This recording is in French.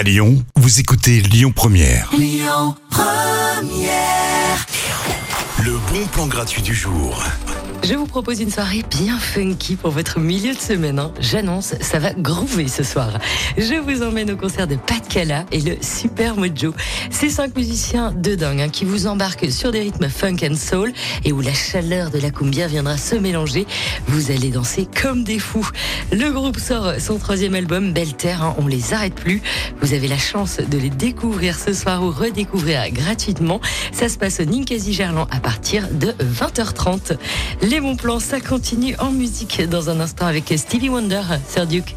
À Lyon, vous écoutez Lyon Première. Le bon plan gratuit du jour. Je vous propose une soirée bien funky pour votre milieu de semaine. hein. J'annonce, ça va groover ce soir. Je vous emmène au concert de Pat Cala et le Super Mojo. Ces cinq musiciens de dingue hein, qui vous embarquent sur des rythmes funk and soul et où la chaleur de la cumbia viendra se mélanger. Vous allez danser comme des fous. Le groupe sort son troisième album, Belle Terre. hein, on les arrête plus. Vous avez la chance de les découvrir ce soir ou redécouvrir gratuitement. Ça se passe au Ninkasi Gerland à partir de 20h30. Les bons plans, ça continue en musique dans un instant avec Stevie Wonder, Sir Duke.